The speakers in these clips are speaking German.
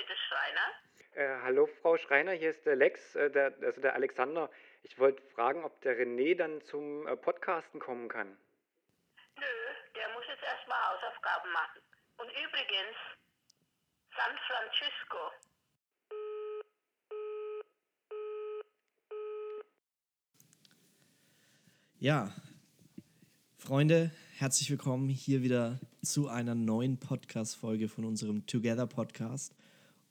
bitte, Schreiner. Äh, hallo, Frau Schreiner, hier ist der Lex, äh, der, also der Alexander. Ich wollte fragen, ob der René dann zum äh, Podcasten kommen kann. Nö, der muss jetzt erstmal Hausaufgaben machen. Und übrigens, San Francisco. Ja, Freunde, herzlich willkommen hier wieder zu einer neuen Podcast-Folge von unserem Together Podcast.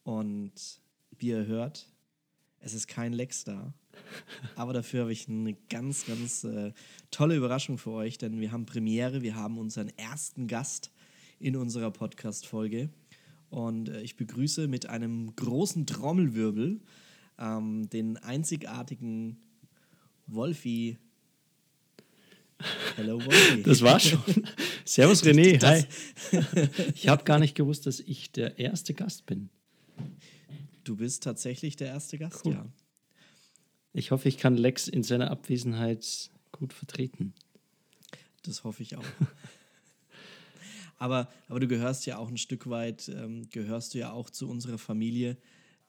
Und wie ihr hört, es ist kein Lex da. Aber dafür habe ich eine ganz, ganz äh, tolle Überraschung für euch, denn wir haben Premiere, wir haben unseren ersten Gast in unserer Podcast-Folge. Und äh, ich begrüße mit einem großen Trommelwirbel ähm, den einzigartigen Wolfi Hello, Wolfi. Das war schon. Servus, René. Hi. Ich habe gar nicht gewusst, dass ich der erste Gast bin. Du bist tatsächlich der erste Gast, cool. ja. Ich hoffe, ich kann Lex in seiner Abwesenheit gut vertreten. Das hoffe ich auch. aber, aber du gehörst ja auch ein Stück weit, ähm, gehörst du ja auch zu unserer Familie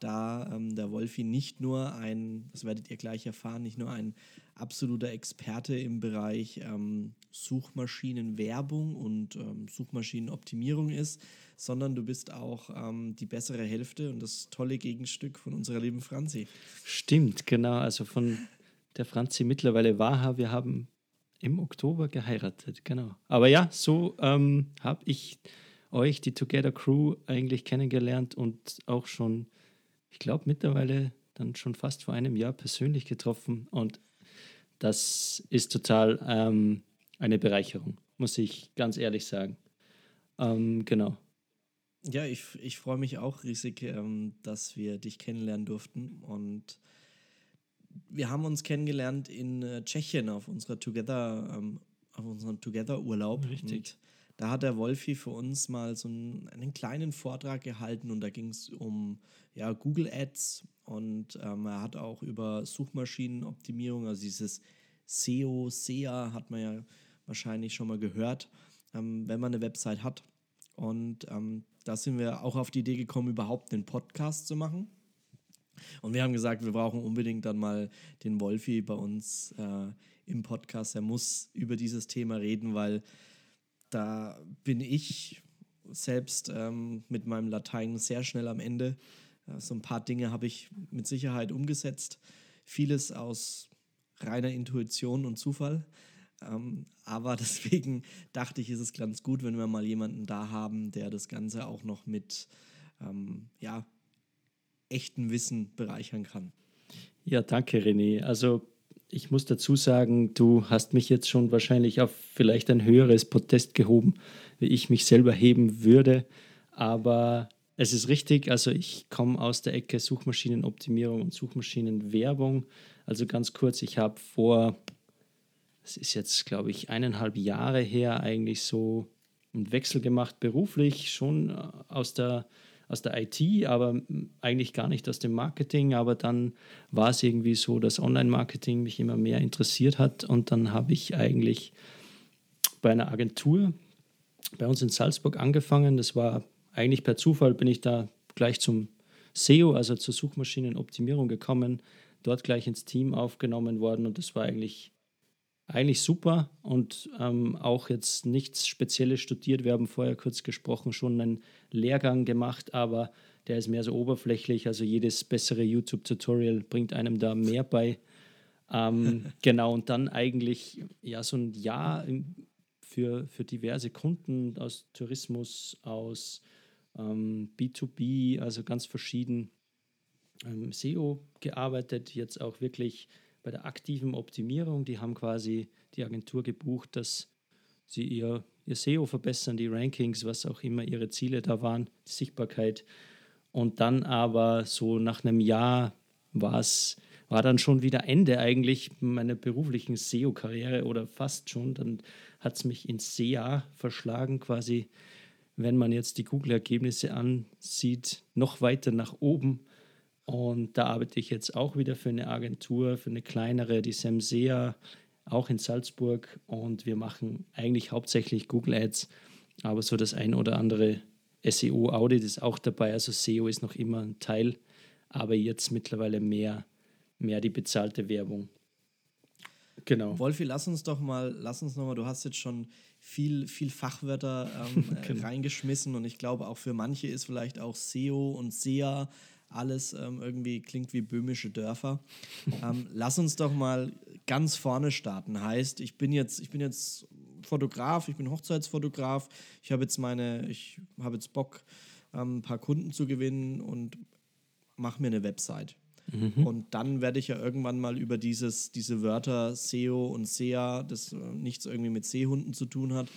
da ähm, der Wolfi nicht nur ein, das werdet ihr gleich erfahren, nicht nur ein absoluter Experte im Bereich ähm, Suchmaschinenwerbung und ähm, Suchmaschinenoptimierung ist, sondern du bist auch ähm, die bessere Hälfte und das tolle Gegenstück von unserer lieben Franzi. Stimmt, genau. Also von der Franzi mittlerweile Waha, wir haben im Oktober geheiratet, genau. Aber ja, so ähm, habe ich euch, die Together Crew, eigentlich kennengelernt und auch schon ich glaube, mittlerweile dann schon fast vor einem Jahr persönlich getroffen und das ist total ähm, eine Bereicherung, muss ich ganz ehrlich sagen. Ähm, genau. Ja, ich, ich freue mich auch riesig, ähm, dass wir dich kennenlernen durften und wir haben uns kennengelernt in äh, Tschechien auf unserer Together, ähm, auf unserem Together-Urlaub. Richtig. Und da hat der Wolfi für uns mal so einen, einen kleinen Vortrag gehalten und da ging es um ja, Google Ads und ähm, er hat auch über Suchmaschinenoptimierung, also dieses SEO, SEA hat man ja wahrscheinlich schon mal gehört, ähm, wenn man eine Website hat. Und ähm, da sind wir auch auf die Idee gekommen, überhaupt einen Podcast zu machen. Und wir haben gesagt, wir brauchen unbedingt dann mal den Wolfi bei uns äh, im Podcast. Er muss über dieses Thema reden, weil da bin ich selbst ähm, mit meinem Latein sehr schnell am Ende. So ein paar Dinge habe ich mit Sicherheit umgesetzt. Vieles aus reiner Intuition und Zufall. Ähm, aber deswegen dachte ich, ist es ganz gut, wenn wir mal jemanden da haben, der das Ganze auch noch mit ähm, ja, echtem Wissen bereichern kann. Ja, danke, René. Also ich muss dazu sagen, du hast mich jetzt schon wahrscheinlich auf vielleicht ein höheres Protest gehoben, wie ich mich selber heben würde. Aber es ist richtig, also ich komme aus der Ecke Suchmaschinenoptimierung und Suchmaschinenwerbung. Also ganz kurz, ich habe vor, es ist jetzt, glaube ich, eineinhalb Jahre her eigentlich so einen Wechsel gemacht, beruflich, schon äh, aus der aus der IT, aber eigentlich gar nicht aus dem Marketing. Aber dann war es irgendwie so, dass Online-Marketing mich immer mehr interessiert hat. Und dann habe ich eigentlich bei einer Agentur bei uns in Salzburg angefangen. Das war eigentlich per Zufall, bin ich da gleich zum SEO, also zur Suchmaschinenoptimierung gekommen, dort gleich ins Team aufgenommen worden. Und das war eigentlich eigentlich super und ähm, auch jetzt nichts Spezielles studiert. Wir haben vorher kurz gesprochen, schon einen Lehrgang gemacht, aber der ist mehr so oberflächlich. Also jedes bessere YouTube-Tutorial bringt einem da mehr bei. Ähm, genau, und dann eigentlich ja so ein Jahr für, für diverse Kunden aus Tourismus, aus ähm, B2B, also ganz verschieden ähm, SEO gearbeitet, jetzt auch wirklich bei der aktiven Optimierung. Die haben quasi die Agentur gebucht, dass sie ihr, ihr SEO verbessern, die Rankings, was auch immer ihre Ziele da waren, die Sichtbarkeit. Und dann aber so nach einem Jahr war es war dann schon wieder Ende eigentlich meiner beruflichen SEO-Karriere oder fast schon. Dann hat es mich ins SEA verschlagen, quasi, wenn man jetzt die Google-Ergebnisse ansieht, noch weiter nach oben. Und da arbeite ich jetzt auch wieder für eine Agentur, für eine kleinere, die Semsea, auch in Salzburg. Und wir machen eigentlich hauptsächlich Google Ads, aber so das ein oder andere SEO-Audit ist auch dabei, also SEO ist noch immer ein Teil, aber jetzt mittlerweile mehr, mehr die bezahlte Werbung. Genau. Wolfi, lass uns doch mal, lass uns nochmal, du hast jetzt schon viel, viel Fachwörter ähm, genau. reingeschmissen und ich glaube auch für manche ist vielleicht auch SEO und SEA alles ähm, irgendwie klingt wie böhmische Dörfer. ähm, lass uns doch mal ganz vorne starten. Heißt, ich bin jetzt, ich bin jetzt Fotograf, ich bin Hochzeitsfotograf, ich habe jetzt meine, ich habe jetzt Bock, ähm, ein paar Kunden zu gewinnen und mache mir eine Website. Mhm. Und dann werde ich ja irgendwann mal über dieses, diese Wörter SEO und SEA, das äh, nichts irgendwie mit Seehunden zu tun hat,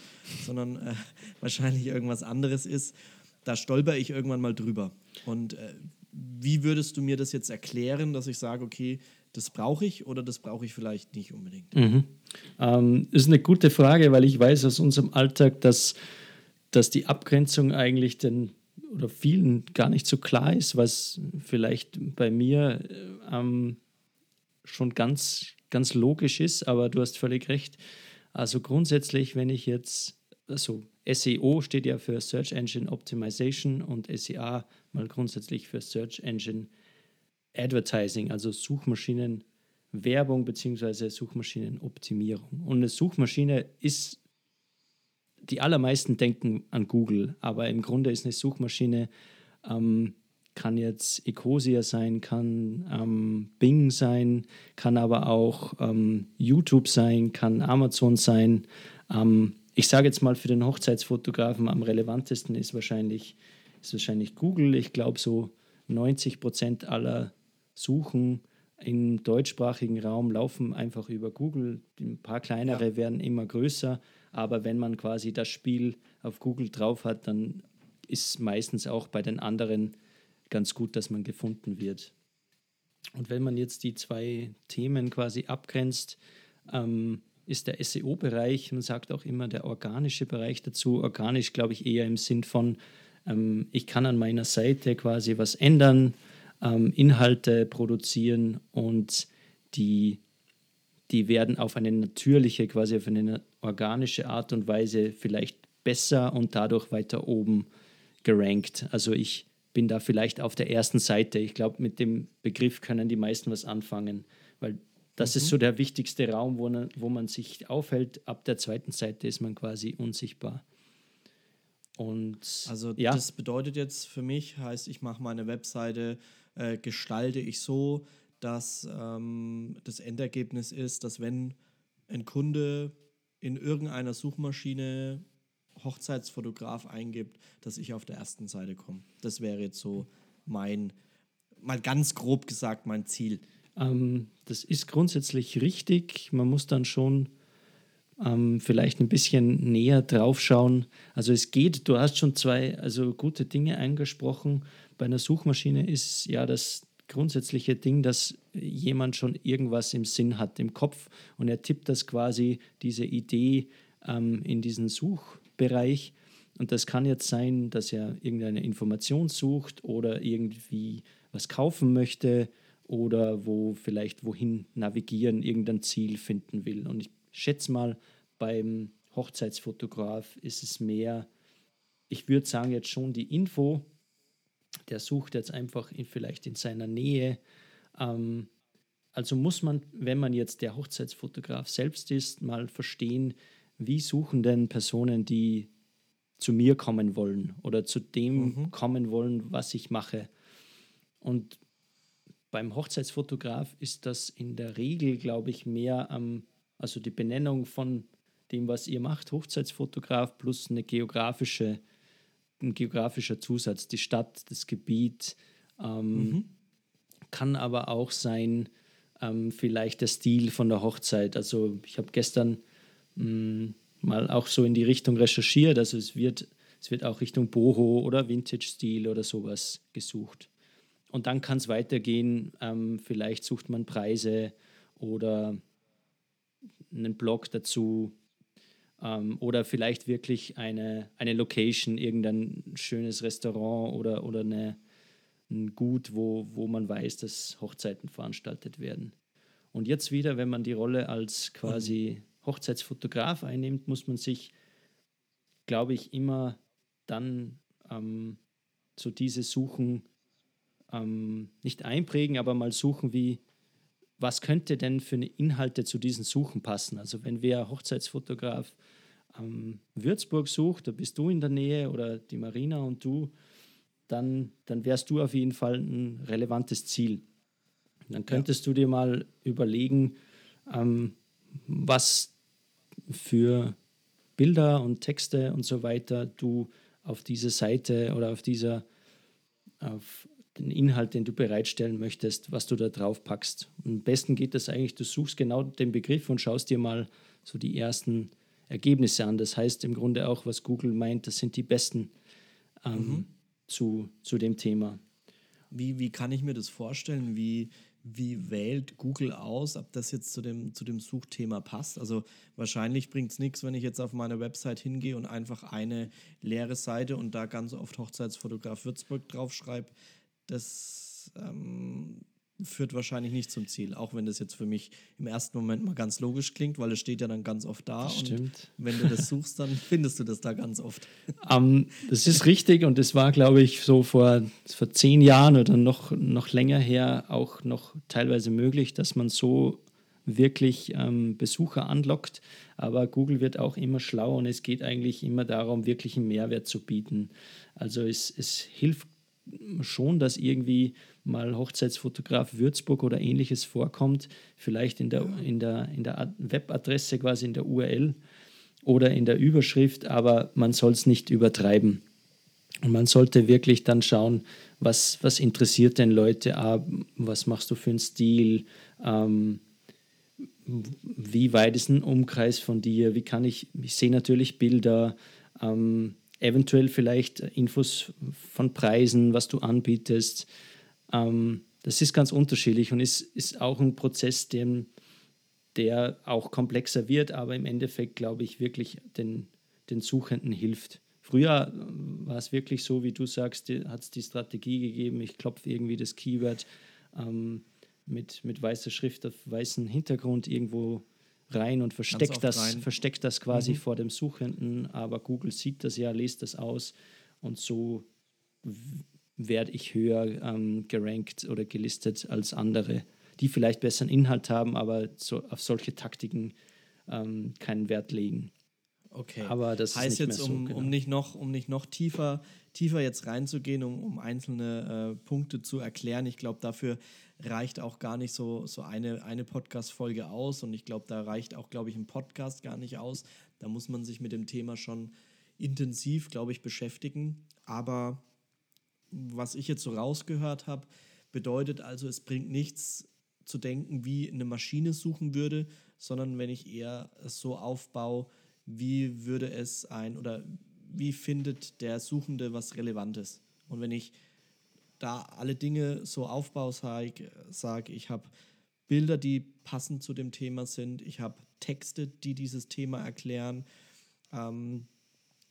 sondern äh, wahrscheinlich irgendwas anderes ist, da stolper ich irgendwann mal drüber. Und äh, wie würdest du mir das jetzt erklären, dass ich sage, okay, das brauche ich oder das brauche ich vielleicht nicht unbedingt? Mhm. Ähm, ist eine gute Frage, weil ich weiß aus unserem Alltag, dass, dass die Abgrenzung eigentlich den oder vielen gar nicht so klar ist, was vielleicht bei mir ähm, schon ganz, ganz logisch ist, aber du hast völlig recht. Also grundsätzlich, wenn ich jetzt, also SEO steht ja für Search Engine Optimization und SEA mal grundsätzlich für Search Engine Advertising, also Suchmaschinenwerbung bzw. Suchmaschinenoptimierung. Und eine Suchmaschine ist die allermeisten denken an Google, aber im Grunde ist eine Suchmaschine, ähm, kann jetzt Ecosia sein, kann ähm, Bing sein, kann aber auch ähm, YouTube sein, kann Amazon sein. Ähm, ich sage jetzt mal für den Hochzeitsfotografen am relevantesten ist wahrscheinlich, ist wahrscheinlich Google. Ich glaube, so 90 Prozent aller Suchen im deutschsprachigen Raum laufen einfach über Google. Ein paar kleinere ja. werden immer größer, aber wenn man quasi das Spiel auf Google drauf hat, dann ist meistens auch bei den anderen ganz gut, dass man gefunden wird. Und wenn man jetzt die zwei Themen quasi abgrenzt, ähm, ist der SEO-Bereich, man sagt auch immer der organische Bereich dazu, organisch glaube ich eher im Sinn von, ähm, ich kann an meiner Seite quasi was ändern, ähm, Inhalte produzieren und die die werden auf eine natürliche, quasi auf eine organische Art und Weise vielleicht besser und dadurch weiter oben gerankt. Also ich bin da vielleicht auf der ersten Seite. Ich glaube, mit dem Begriff können die meisten was anfangen, weil das mhm. ist so der wichtigste Raum, wo man, wo man sich aufhält. Ab der zweiten Seite ist man quasi unsichtbar. Und also ja. das bedeutet jetzt für mich, heißt, ich mache meine Webseite, äh, gestalte ich so, dass ähm, das Endergebnis ist, dass wenn ein Kunde in irgendeiner Suchmaschine Hochzeitsfotograf eingibt, dass ich auf der ersten Seite komme. Das wäre jetzt so mein, mal ganz grob gesagt, mein Ziel. Ähm, das ist grundsätzlich richtig. Man muss dann schon ähm, vielleicht ein bisschen näher drauf schauen. Also es geht, du hast schon zwei also gute Dinge angesprochen. Bei einer Suchmaschine ist ja das grundsätzliche Ding, dass jemand schon irgendwas im Sinn hat, im Kopf und er tippt das quasi, diese Idee ähm, in diesen Suchbereich. Und das kann jetzt sein, dass er irgendeine Information sucht oder irgendwie was kaufen möchte oder wo vielleicht wohin navigieren, irgendein Ziel finden will. Und ich schätze mal, beim Hochzeitsfotograf ist es mehr, ich würde sagen, jetzt schon die Info, der sucht jetzt einfach in, vielleicht in seiner Nähe. Ähm, also muss man, wenn man jetzt der Hochzeitsfotograf selbst ist, mal verstehen, wie suchen denn Personen, die zu mir kommen wollen oder zu dem mhm. kommen wollen, was ich mache. Und beim Hochzeitsfotograf ist das in der Regel, glaube ich, mehr am, also die Benennung von dem, was ihr macht, Hochzeitsfotograf plus eine geografische ein geografischer Zusatz, die Stadt, das Gebiet. Ähm, mhm. Kann aber auch sein, ähm, vielleicht der Stil von der Hochzeit. Also ich habe gestern mh, mm, mal auch so in die Richtung recherchiert. Also es wird, es wird auch Richtung Boho oder Vintage-Stil oder sowas gesucht. Und dann kann es weitergehen. Ähm, vielleicht sucht man Preise oder einen Blog dazu ähm, oder vielleicht wirklich eine, eine Location, irgendein schönes Restaurant oder, oder eine, ein Gut, wo, wo man weiß, dass Hochzeiten veranstaltet werden. Und jetzt wieder, wenn man die Rolle als quasi Hochzeitsfotograf einnimmt, muss man sich, glaube ich, immer dann ähm, so diese Suchen ähm, nicht einprägen, aber mal suchen, wie, was könnte denn für eine Inhalte zu diesen Suchen passen. Also wenn wer Hochzeitsfotograf ähm, Würzburg sucht, da bist du in der Nähe oder die Marina und du, dann, dann wärst du auf jeden Fall ein relevantes Ziel. Dann könntest ja. du dir mal überlegen, ähm, was für Bilder und Texte und so weiter du auf diese Seite oder auf dieser, auf den Inhalt, den du bereitstellen möchtest, was du da drauf packst. Am besten geht das eigentlich, du suchst genau den Begriff und schaust dir mal so die ersten Ergebnisse an. Das heißt im Grunde auch, was Google meint, das sind die besten ähm, mhm. zu, zu dem Thema. Wie, wie kann ich mir das vorstellen? Wie, wie wählt Google aus, ob das jetzt zu dem, zu dem Suchthema passt? Also wahrscheinlich bringt es nichts, wenn ich jetzt auf meine Website hingehe und einfach eine leere Seite und da ganz oft Hochzeitsfotograf Würzburg draufschreibe. Das ähm, führt wahrscheinlich nicht zum Ziel, auch wenn das jetzt für mich im ersten Moment mal ganz logisch klingt, weil es steht ja dann ganz oft da. Das und stimmt. wenn du das suchst, dann findest du das da ganz oft. Um, ähm, das ist richtig und das war, glaube ich, so vor, vor zehn Jahren oder noch, noch länger her auch noch teilweise möglich, dass man so wirklich ähm, Besucher anlockt. Aber Google wird auch immer schlauer und es geht eigentlich immer darum, wirklich einen Mehrwert zu bieten. Also es, es hilft schon, dass irgendwie mal Hochzeitsfotograf Würzburg oder ähnliches vorkommt, vielleicht in der, in der, in der Webadresse, quasi in der URL oder in der Überschrift, aber man soll es nicht übertreiben. Und man sollte wirklich dann schauen, was, was interessiert denn Leute ab, was machst du für einen Stil, ähm, wie weit ist ein Umkreis von dir, wie kann ich, ich sehe natürlich Bilder, ähm, eventuell vielleicht Infos von Preisen, was du anbietest. Ähm, das ist ganz unterschiedlich und ist, ist auch ein Prozess, dem, der auch komplexer wird, aber im Endeffekt, glaube ich, wirklich den, den Suchenden hilft. Früher äh, war es wirklich so, wie du sagst, hat es die Strategie gegeben, ich klopfe irgendwie das Keyword ähm, mit, mit weißer Schrift auf weißem Hintergrund irgendwo rein und versteckt das, rein. versteckt das quasi mhm. vor dem Suchenden, aber Google sieht das ja, liest das aus und so werde ich höher ähm, gerankt oder gelistet als andere, die vielleicht besseren Inhalt haben, aber so, auf solche Taktiken ähm, keinen Wert legen. Okay. Aber das heißt jetzt, um, so, genau. um, nicht noch, um nicht noch tiefer, tiefer jetzt reinzugehen, um, um einzelne äh, Punkte zu erklären. Ich glaube, dafür reicht auch gar nicht so, so eine, eine Podcast-Folge aus. Und ich glaube, da reicht auch, glaube ich, ein Podcast gar nicht aus. Da muss man sich mit dem Thema schon intensiv, glaube ich, beschäftigen. Aber was ich jetzt so rausgehört habe, bedeutet also, es bringt nichts zu denken, wie eine Maschine suchen würde, sondern wenn ich eher so aufbaue, wie würde es ein oder wie findet der Suchende was Relevantes. Und wenn ich da alle Dinge so aufbaue, sage sag, ich habe Bilder, die passend zu dem Thema sind, ich habe Texte, die dieses Thema erklären, ähm,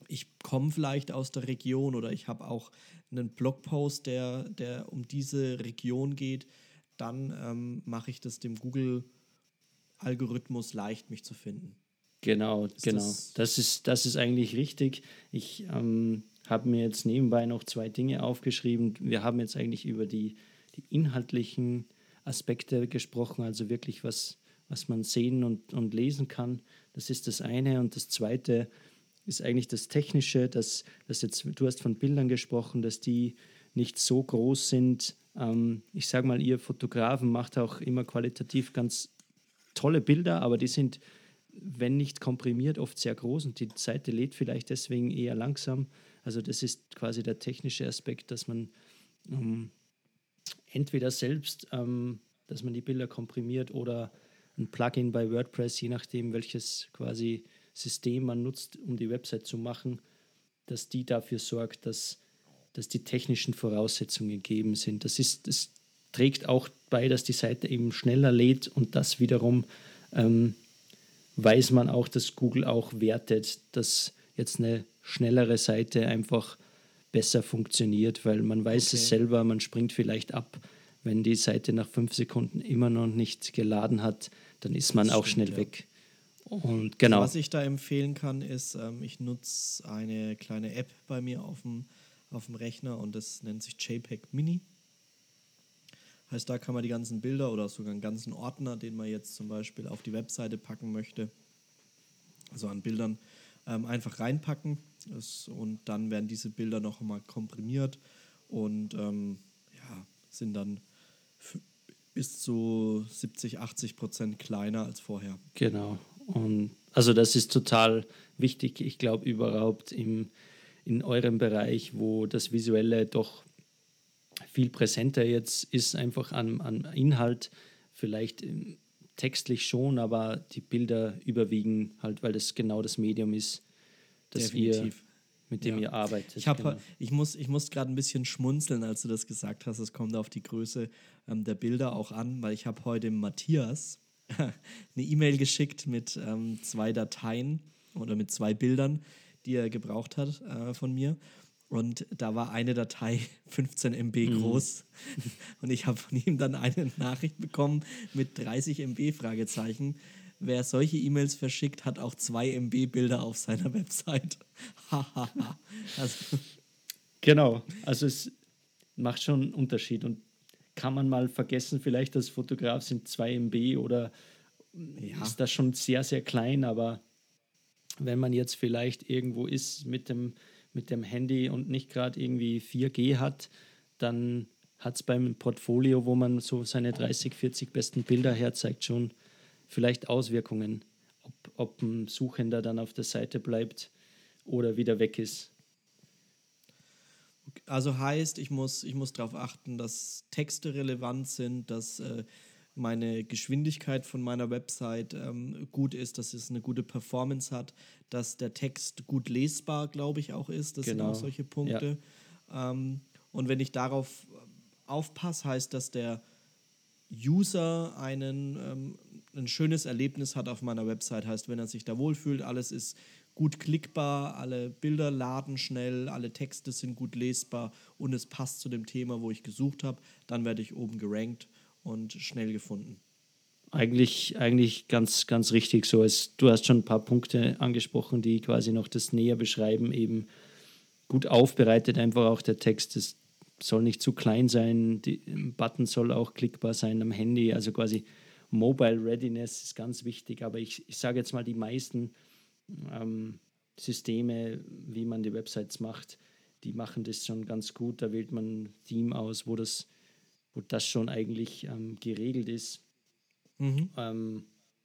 ich komme vielleicht aus der Region oder ich habe auch einen Blogpost, der, der um diese Region geht, dann ähm, mache ich das dem Google-Algorithmus leicht, mich zu finden. Genau, ist genau. Das, das, ist, das ist eigentlich richtig. Ich ähm, habe mir jetzt nebenbei noch zwei Dinge aufgeschrieben. Wir haben jetzt eigentlich über die, die inhaltlichen Aspekte gesprochen, also wirklich was, was man sehen und, und lesen kann. Das ist das eine. Und das zweite ist eigentlich das Technische, dass, dass jetzt, du hast von Bildern gesprochen, dass die nicht so groß sind. Ähm, ich sage mal, ihr Fotografen macht auch immer qualitativ ganz tolle Bilder, aber die sind, wenn nicht komprimiert, oft sehr groß und die Seite lädt vielleicht deswegen eher langsam. Also das ist quasi der technische Aspekt, dass man ähm, entweder selbst, ähm, dass man die Bilder komprimiert oder ein Plugin bei WordPress, je nachdem, welches quasi System man nutzt, um die Website zu machen, dass die dafür sorgt, dass, dass die technischen Voraussetzungen gegeben sind. Das, ist, das trägt auch bei, dass die Seite eben schneller lädt und das wiederum ähm, weiß man auch, dass Google auch wertet, dass jetzt eine schnellere Seite einfach besser funktioniert, weil man weiß okay. es selber, man springt vielleicht ab, wenn die Seite nach fünf Sekunden immer noch nicht geladen hat, dann ist man das auch stimmt, schnell ja. weg. Und genau. Was ich da empfehlen kann, ist, ähm, ich nutze eine kleine App bei mir auf dem, auf dem Rechner und das nennt sich JPEG Mini. Heißt, da kann man die ganzen Bilder oder sogar einen ganzen Ordner, den man jetzt zum Beispiel auf die Webseite packen möchte, also an Bildern, ähm, einfach reinpacken. Das, und dann werden diese Bilder noch einmal komprimiert und ähm, ja, sind dann bis zu 70, 80 Prozent kleiner als vorher. Genau. Und also das ist total wichtig, ich glaube, überhaupt im, in eurem Bereich, wo das Visuelle doch viel präsenter jetzt ist, einfach an, an Inhalt, vielleicht textlich schon, aber die Bilder überwiegen halt, weil das genau das Medium ist, das Definitiv. ihr mit dem ja. ihr arbeitet. Ich, genau. ich muss, ich muss gerade ein bisschen schmunzeln, als du das gesagt hast. Es kommt auf die Größe ähm, der Bilder auch an, weil ich habe heute Matthias eine E-Mail geschickt mit ähm, zwei Dateien oder mit zwei Bildern, die er gebraucht hat äh, von mir. Und da war eine Datei 15 MB mhm. groß. Mhm. Und ich habe von ihm dann eine Nachricht bekommen mit 30 MB Fragezeichen. Wer solche E-Mails verschickt, hat auch 2 MB Bilder auf seiner Website. also. Genau, also es macht schon einen Unterschied. Und kann man mal vergessen, vielleicht als Fotograf sind 2 MB oder ja. ist das schon sehr, sehr klein, aber wenn man jetzt vielleicht irgendwo ist mit dem mit dem Handy und nicht gerade irgendwie 4G hat, dann hat es beim Portfolio, wo man so seine 30, 40 besten Bilder herzeigt, schon vielleicht Auswirkungen, ob, ob ein Suchender dann auf der Seite bleibt oder wieder weg ist. Also heißt, ich muss, ich muss darauf achten, dass Texte relevant sind, dass äh, meine Geschwindigkeit von meiner Website ähm, gut ist, dass es eine gute Performance hat, dass der Text gut lesbar, glaube ich, auch ist. Das genau. sind auch solche Punkte. Ja. Ähm, und wenn ich darauf aufpasse, heißt das, der User einen, ähm, ein schönes Erlebnis hat auf meiner Website. Heißt, wenn er sich da wohlfühlt, alles ist gut klickbar, alle Bilder laden schnell, alle Texte sind gut lesbar und es passt zu dem Thema, wo ich gesucht habe, dann werde ich oben gerankt und schnell gefunden. Eigentlich, eigentlich ganz, ganz richtig so. Es, du hast schon ein paar Punkte angesprochen, die quasi noch das näher beschreiben, eben gut aufbereitet, einfach auch der Text. Es soll nicht zu klein sein, die Button soll auch klickbar sein am Handy, also quasi Mobile Readiness ist ganz wichtig, aber ich, ich sage jetzt mal, die meisten ähm, Systeme, wie man die Websites macht, die machen das schon ganz gut. Da wählt man ein Team aus, wo das wo das schon eigentlich ähm, geregelt ist. Mhm. Ähm,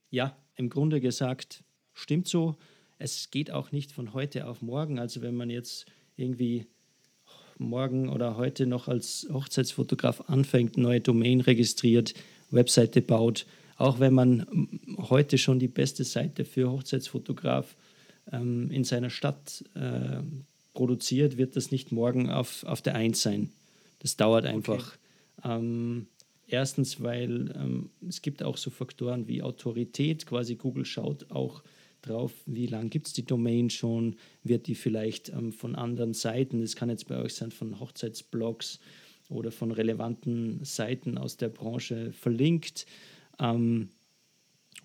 ja, im Grunde gesagt, stimmt so. Es geht auch nicht von heute auf morgen. Also wenn man jetzt irgendwie morgen oder heute noch als Hochzeitsfotograf anfängt, neue Domain registriert, Webseite baut, auch wenn man heute schon die beste Seite für Hochzeitsfotograf ähm, in seiner Stadt äh, produziert, wird das nicht morgen auf, auf der Eins sein. Das dauert einfach. Okay. Ähm, erstens, weil ähm, es gibt auch so Faktoren wie Autorität, quasi Google schaut auch drauf, wie lange gibt es die Domain schon, wird die vielleicht ähm, von anderen Seiten, das kann jetzt bei euch sein, von Hochzeitsblogs oder von relevanten Seiten aus der Branche verlinkt. Ähm,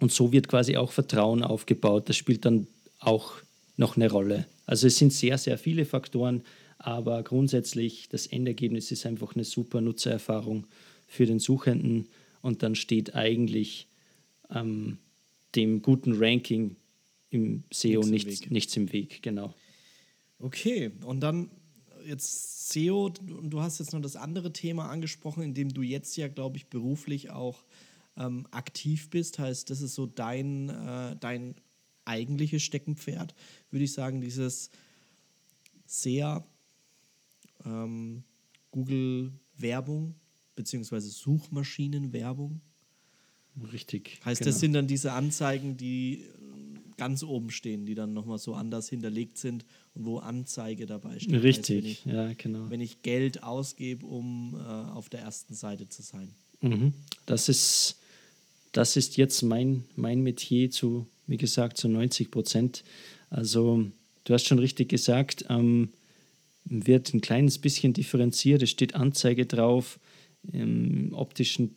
und so wird quasi auch Vertrauen aufgebaut. Das spielt dann auch noch eine Rolle. Also es sind sehr, sehr viele Faktoren, aber grundsätzlich, das Endergebnis ist einfach eine super Nutzererfahrung für den Suchenden und dann steht eigentlich ähm, dem guten Ranking im SEO nichts, nichts, im, nichts im Weg, genau. Okay, und dann jetzt SEO, und du hast jetzt noch das andere Thema angesprochen, in dem du jetzt ja, glaube ich, beruflich auch ähm, aktiv bist. Heißt, das ist so dein, äh, dein eigentliches Steckenpferd, würde ich sagen, dieses sehr ähm, Google-Werbung beziehungsweise Suchmaschinenwerbung. Richtig. Heißt, genau. das sind dann diese Anzeigen, die ganz oben stehen, die dann nochmal so anders hinterlegt sind und wo Anzeige dabei steht. Richtig, heißt, ich, ja, genau. Wenn ich Geld ausgebe, um äh, auf der ersten Seite zu sein. Mhm. Das, ist, das ist jetzt mein, mein Metier zu, wie gesagt, zu 90 Prozent. Also, du hast schon richtig gesagt, ähm, wird ein kleines bisschen differenziert. Es steht Anzeige drauf. Im optischen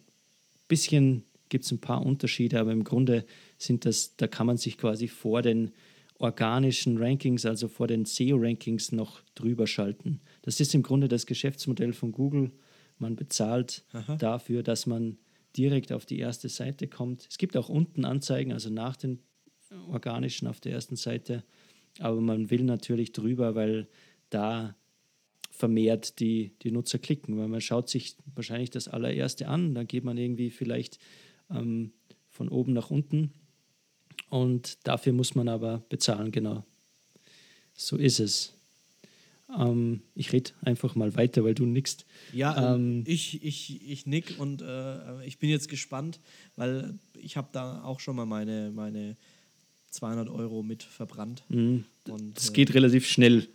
bisschen gibt es ein paar Unterschiede, aber im Grunde sind das, da kann man sich quasi vor den organischen Rankings, also vor den SEO-Rankings noch drüber schalten. Das ist im Grunde das Geschäftsmodell von Google. Man bezahlt Aha. dafür, dass man direkt auf die erste Seite kommt. Es gibt auch unten Anzeigen, also nach den organischen auf der ersten Seite, aber man will natürlich drüber, weil da vermehrt die, die Nutzer klicken, weil man schaut sich wahrscheinlich das allererste an, dann geht man irgendwie vielleicht ähm, von oben nach unten und dafür muss man aber bezahlen, genau. So ist es. Ähm, ich rede einfach mal weiter, weil du nickst. Ja, Ähm, ich, ich, ich nick und äh, ich bin jetzt gespannt, weil ich habe da auch schon mal meine, meine 200 Euro mit verbrannt. Und, Das äh, geht relativ schnell,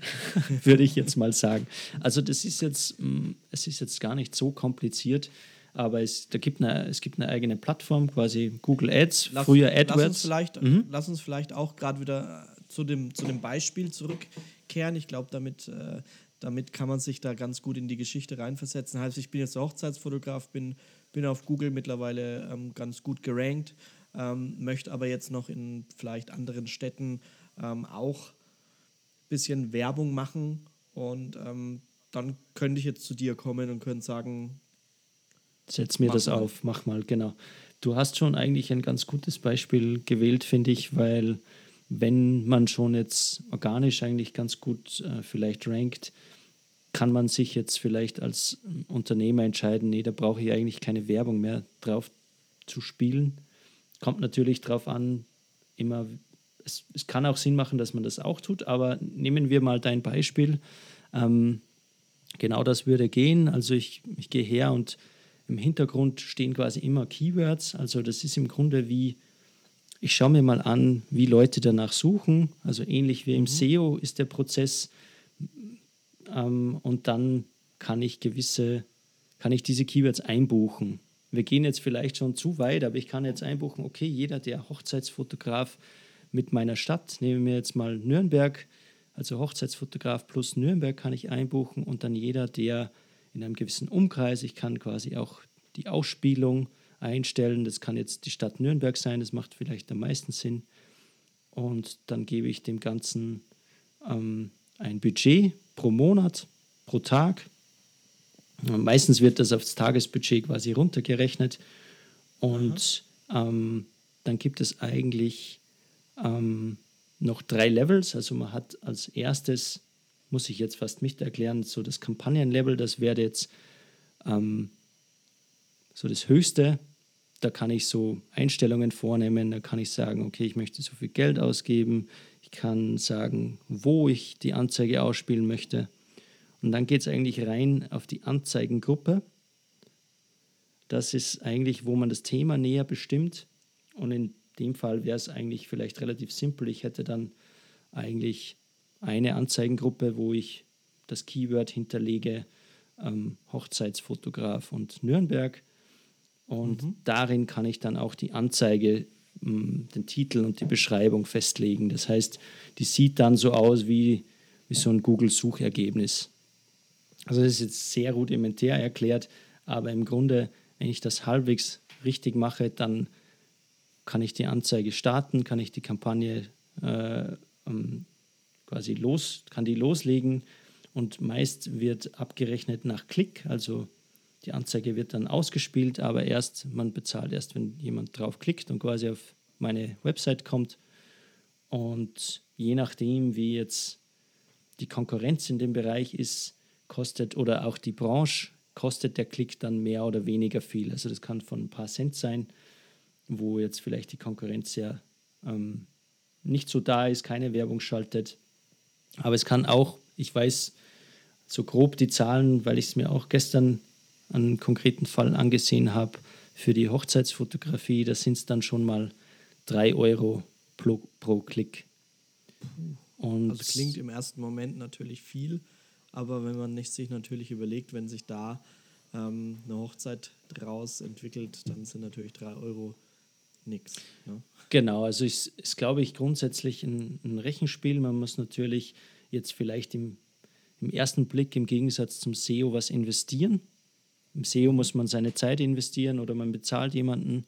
würde ich jetzt mal sagen. Also das ist jetzt, mh, es ist jetzt gar nicht so kompliziert, aber es, da gibt eine, es gibt eine eigene Plattform, quasi Google Ads, Lass, früher Lass uns AdWords. vielleicht, lass uns vielleicht auch gerade wieder äh, zu dem, zu dem Beispiel zurückkehren. Ich glaube, damit, äh, damit kann man sich da ganz gut in die Geschichte reinversetzen. Heißt, ich bin jetzt Hochzeitsfotograf, bin, bin auf Google mittlerweile ähm, ganz gut gerankt, ähm, möchte aber jetzt noch in vielleicht anderen Städten ähm, auch ein bisschen Werbung machen und ähm, dann könnte ich jetzt zu dir kommen und könnte sagen, Setz mir das mal. auf, mach mal, genau. Du hast schon eigentlich ein ganz gutes Beispiel gewählt, finde ich, weil wenn man schon jetzt organisch eigentlich ganz gut äh, vielleicht rankt, kann man sich jetzt vielleicht als Unternehmer entscheiden, nee, da brauche ich eigentlich keine Werbung mehr drauf zu spielen. Kommt natürlich darauf an, immer, es, es kann auch Sinn machen, dass man das auch tut, aber nehmen wir mal dein Beispiel. Ähm, genau das würde gehen. Also ich, ich gehe her und im Hintergrund stehen quasi immer Keywords. Also das ist im Grunde wie, ich schaue mir mal an, wie Leute danach suchen. Also ähnlich wie im SEO ist der Prozess. Ähm, und dann kann ich gewisse, kann ich diese Keywords einbuchen. Wir gehen jetzt vielleicht schon zu weit, aber ich kann jetzt einbuchen, okay, jeder, der Hochzeitsfotograf mit meiner Stadt, nehmen wir jetzt mal Nürnberg, also Hochzeitsfotograf plus Nürnberg kann ich einbuchen und dann jeder, der in einem gewissen Umkreis, ich kann quasi auch die Ausspielung einstellen, das kann jetzt die Stadt Nürnberg sein, das macht vielleicht am meisten Sinn. Und dann gebe ich dem Ganzen ähm, ein Budget pro Monat, pro Tag. Meistens wird das aufs Tagesbudget quasi runtergerechnet. Und ähm, dann gibt es eigentlich ähm, noch drei Levels. Also man hat als erstes, muss ich jetzt fast nicht erklären, so das Kampagnenlevel, das wäre jetzt ähm, so das höchste. Da kann ich so Einstellungen vornehmen, da kann ich sagen, okay, ich möchte so viel Geld ausgeben, ich kann sagen, wo ich die Anzeige ausspielen möchte. Und dann geht es eigentlich rein auf die Anzeigengruppe. Das ist eigentlich, wo man das Thema näher bestimmt. Und in dem Fall wäre es eigentlich vielleicht relativ simpel. Ich hätte dann eigentlich eine Anzeigengruppe, wo ich das Keyword hinterlege, ähm, Hochzeitsfotograf und Nürnberg. Und darin kann ich dann auch die Anzeige, mh, den Titel und die Beschreibung festlegen. Das heißt, die sieht dann so aus wie, wie so ein Google-Suchergebnis. Also das ist jetzt sehr rudimentär erklärt, aber im Grunde, wenn ich das halbwegs richtig mache, dann kann ich die Anzeige starten, kann ich die Kampagne äh, ähm, quasi los, kann die loslegen und meist wird abgerechnet nach Klick, also die Anzeige wird dann ausgespielt, aber erst, man bezahlt erst, wenn jemand drauf klickt und quasi auf meine Website kommt. Und je nachdem, wie jetzt die Konkurrenz in dem Bereich ist, kostet oder auch die Branche, kostet der Klick dann mehr oder weniger viel. Also das kann von ein paar Cent sein, wo jetzt vielleicht die Konkurrenz ja ähm, nicht so da ist, keine Werbung schaltet. Aber es kann auch, ich weiß so grob die Zahlen, weil ich es mir auch gestern einen konkreten Fall angesehen habe für die Hochzeitsfotografie, da sind es dann schon mal 3 Euro pro, pro Klick. Und Also klingt im ersten Moment natürlich viel, aber wenn man nicht sich natürlich überlegt, wenn sich da ähm, eine Hochzeit draus entwickelt, dann sind natürlich drei Euro nix. Ne? Genau, also ist, ist glaube ich, grundsätzlich ein, ein Rechenspiel. Man muss natürlich jetzt vielleicht im, im ersten Blick im Gegensatz zum SEO was investieren. Im SEO muss man seine Zeit investieren oder man bezahlt jemanden.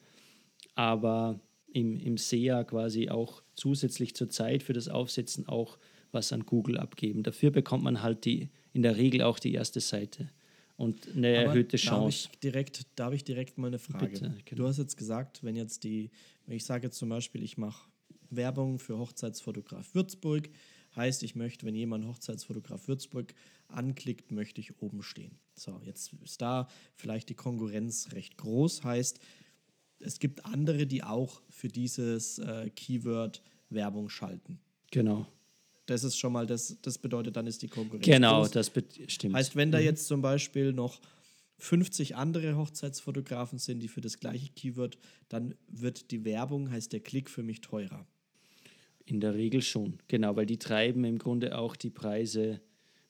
Aber im, im SEA quasi auch zusätzlich zur Zeit für das Aufsetzen auch was an Google abgeben. Dafür bekommt man halt die, in der Regel auch die erste Seite und eine Aber erhöhte darf Chance. Ich direkt, darf ich direkt mal eine Frage? Bitte, genau. Du hast jetzt gesagt, wenn jetzt die, wenn ich sage jetzt zum Beispiel, ich mache Werbung für Hochzeitsfotograf Würzburg, heißt, ich möchte, wenn jemand Hochzeitsfotograf Würzburg anklickt, möchte ich oben stehen. So, jetzt ist da vielleicht die Konkurrenz recht groß, heißt, es gibt andere, die auch für dieses äh, Keyword Werbung schalten. Genau. Das ist schon mal, das, das bedeutet, dann ist die Konkurrenz Genau, groß. das stimmt. Heißt, wenn da jetzt zum Beispiel noch 50 andere Hochzeitsfotografen sind, die für das gleiche Keyword, dann wird die Werbung, heißt der Klick für mich teurer. In der Regel schon, genau, weil die treiben im Grunde auch die Preise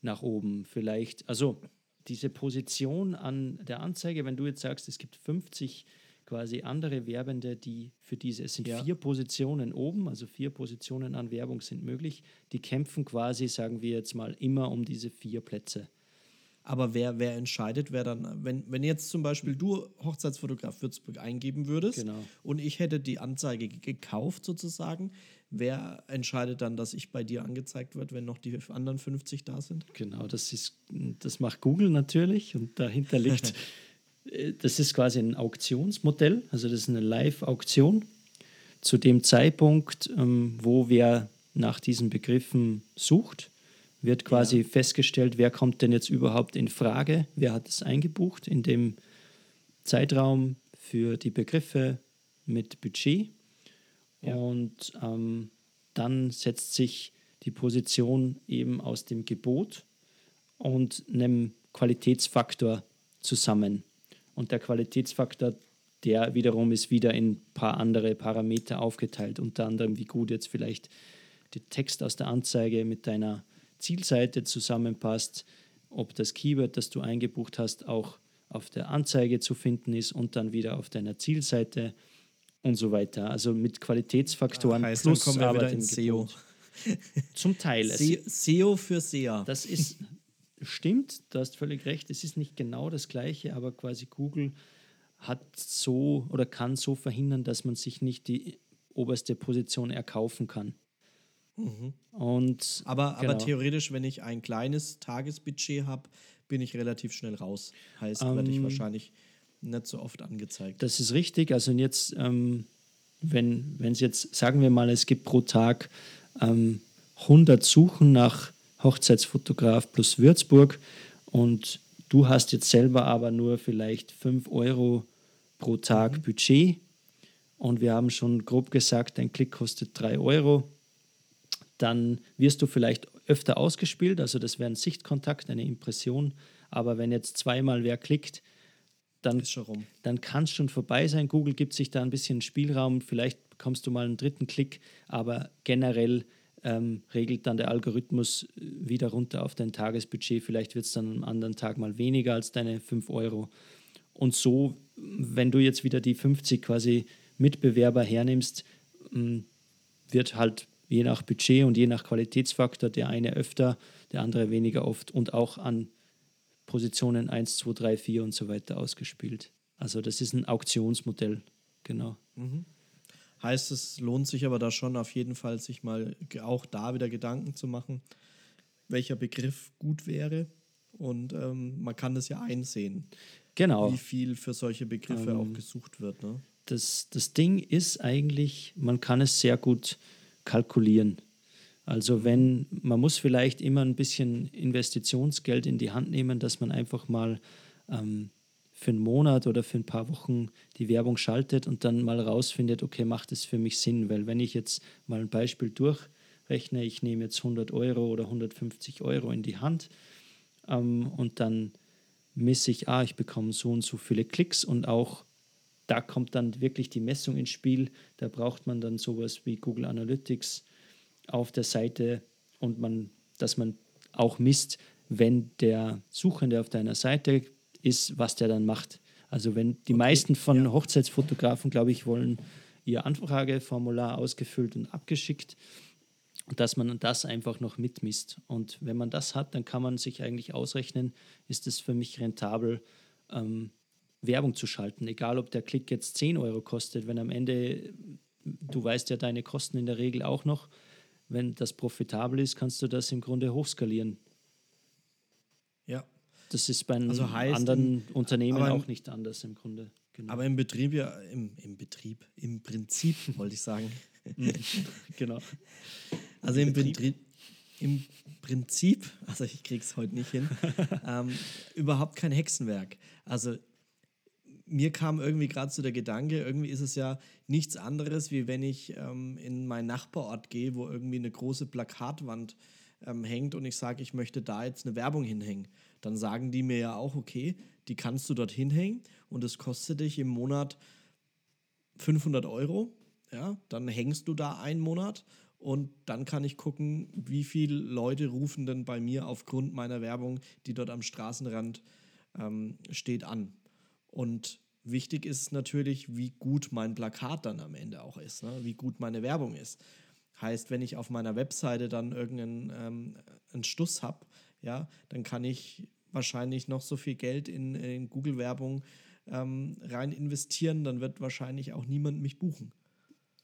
nach oben. Vielleicht, also diese Position an der Anzeige, wenn du jetzt sagst, es gibt 50 quasi andere Werbende, die für diese, es sind Ja. vier Positionen oben, also vier Positionen an Werbung sind möglich, die kämpfen quasi, sagen wir jetzt mal, immer um diese vier Plätze. Aber wer, wer entscheidet, wer dann, wenn, wenn jetzt zum Beispiel du Hochzeitsfotograf Würzburg eingeben würdest Genau. und ich hätte die Anzeige ge- gekauft sozusagen, wer entscheidet dann, dass ich bei dir angezeigt wird, wenn noch die anderen 50 da sind? Genau, das ist, das macht Google natürlich und dahinter liegt, das ist quasi ein Auktionsmodell, also das ist eine Live-Auktion. Zu dem Zeitpunkt, ähm, wo wer nach diesen Begriffen sucht, wird quasi festgestellt, wer kommt denn jetzt überhaupt in Frage, wer hat es eingebucht in dem Zeitraum für die Begriffe mit Budget. Ja. Und ähm, dann setzt sich die Position eben aus dem Gebot und einem Qualitätsfaktor zusammen. Und der Qualitätsfaktor, der wiederum ist wieder in ein paar andere Parameter aufgeteilt, unter anderem wie gut jetzt vielleicht der Text aus der Anzeige mit deiner Zielseite zusammenpasst, ob das Keyword, das du eingebucht hast, auch auf der Anzeige zu finden ist und dann wieder auf deiner Zielseite und so weiter. Also mit Qualitätsfaktoren heißt, dann plus kommen wir wieder Arbeit im ins SEO. Zum Teil. SEO für SEA. das ist, stimmt, du hast völlig recht, es ist nicht genau das Gleiche, aber quasi Google hat so oder kann so verhindern, dass man sich nicht die oberste Position erkaufen kann. Und Aber, aber genau. theoretisch, wenn ich ein kleines Tagesbudget habe, bin ich relativ schnell raus. Heißt, werde ich Ähm, wahrscheinlich nicht so oft angezeigt. Das ist richtig. Also jetzt, ähm, wenn wenn es jetzt, sagen wir mal, es gibt pro Tag ähm, 100 Suchen nach Hochzeitsfotograf plus Würzburg. Und du hast jetzt selber aber nur vielleicht 5 Euro pro Tag Budget. Und wir haben schon grob gesagt, ein Klick kostet 3 Euro, dann wirst du vielleicht öfter ausgespielt, also das wäre ein Sichtkontakt, eine Impression, aber wenn jetzt zweimal wer klickt, dann dann kann es schon vorbei sein. Google gibt sich da ein bisschen Spielraum. Vielleicht bekommst du mal einen dritten Klick, aber generell ähm, regelt dann der Algorithmus äh, wieder runter auf dein Tagesbudget. Vielleicht wird es dann am anderen Tag mal weniger als deine 5 Euro. Und so, wenn du jetzt wieder die 50 quasi Mitbewerber hernimmst, m, wird halt je nach Budget und je nach Qualitätsfaktor der eine öfter, der andere weniger oft und auch an Positionen 1, 2, 3, 4 und so weiter ausgespielt. Also das ist ein Auktionsmodell, genau. Heißt, es lohnt sich aber da schon auf jeden Fall, sich mal auch da wieder Gedanken zu machen, welcher Begriff gut wäre. Und ähm, man kann das ja einsehen, Genau. wie viel für solche Begriffe Ähm, auch gesucht wird. Ne? Das, das Ding ist eigentlich, man kann es sehr gut kalkulieren. Also wenn, man muss vielleicht immer ein bisschen Investitionsgeld in die Hand nehmen, dass man einfach mal ähm, für einen Monat oder für ein paar Wochen die Werbung schaltet und dann mal rausfindet, okay, macht es für mich Sinn? Weil wenn ich jetzt mal ein Beispiel durchrechne, ich nehme jetzt 100 Euro oder 150 Euro in die Hand ähm, und dann messe ich, ah, ich bekomme so und so viele Klicks und auch da kommt dann wirklich die Messung ins Spiel. Da braucht man dann sowas wie Google Analytics auf der Seite und man, dass man auch misst, wenn der Suchende auf deiner Seite ist, was der dann macht. Also wenn die meisten von Hochzeitsfotografen, glaube ich, wollen ihr Anfrageformular ausgefüllt und abgeschickt, dass man das einfach noch mitmisst. Und wenn man das hat, dann kann man sich eigentlich ausrechnen, ist es für mich rentabel, ähm, Werbung zu schalten. Egal, ob der Klick jetzt 10 Euro kostet, wenn am Ende du weißt ja deine Kosten in der Regel auch noch. Wenn das profitabel ist, kannst du das im Grunde hochskalieren. Das ist bei Also heißt anderen im- Unternehmen im- auch nicht anders im Grunde. Genau. Aber im Betrieb ja, im, im Betrieb, im Prinzip wollte ich sagen. genau. Also im Betrieb. Im Prinzip, also ich krieg's heute nicht hin, ähm, überhaupt kein Hexenwerk. Also mir kam irgendwie gerade so der Gedanke, irgendwie ist es ja nichts anderes, wie wenn ich ähm, in meinen Nachbarort gehe, wo irgendwie eine große Plakatwand ähm, hängt und ich sage, ich möchte da jetzt eine Werbung hinhängen. Dann sagen die mir ja auch, okay, die kannst du dort hinhängen und es kostet dich im Monat 500 Euro. Ja, dann hängst du da einen Monat und dann kann ich gucken, wie viele Leute rufen denn bei mir aufgrund meiner Werbung, die dort am Straßenrand ähm, steht, an. Und wichtig ist natürlich, wie gut mein Plakat dann am Ende auch ist, ne? wie gut meine Werbung ist. Heißt, wenn ich auf meiner Webseite dann irgendeinen ähm, einen Stuss habe, ja, dann kann ich wahrscheinlich noch so viel Geld in, in Google-Werbung ähm, rein investieren, dann wird wahrscheinlich auch niemand mich buchen.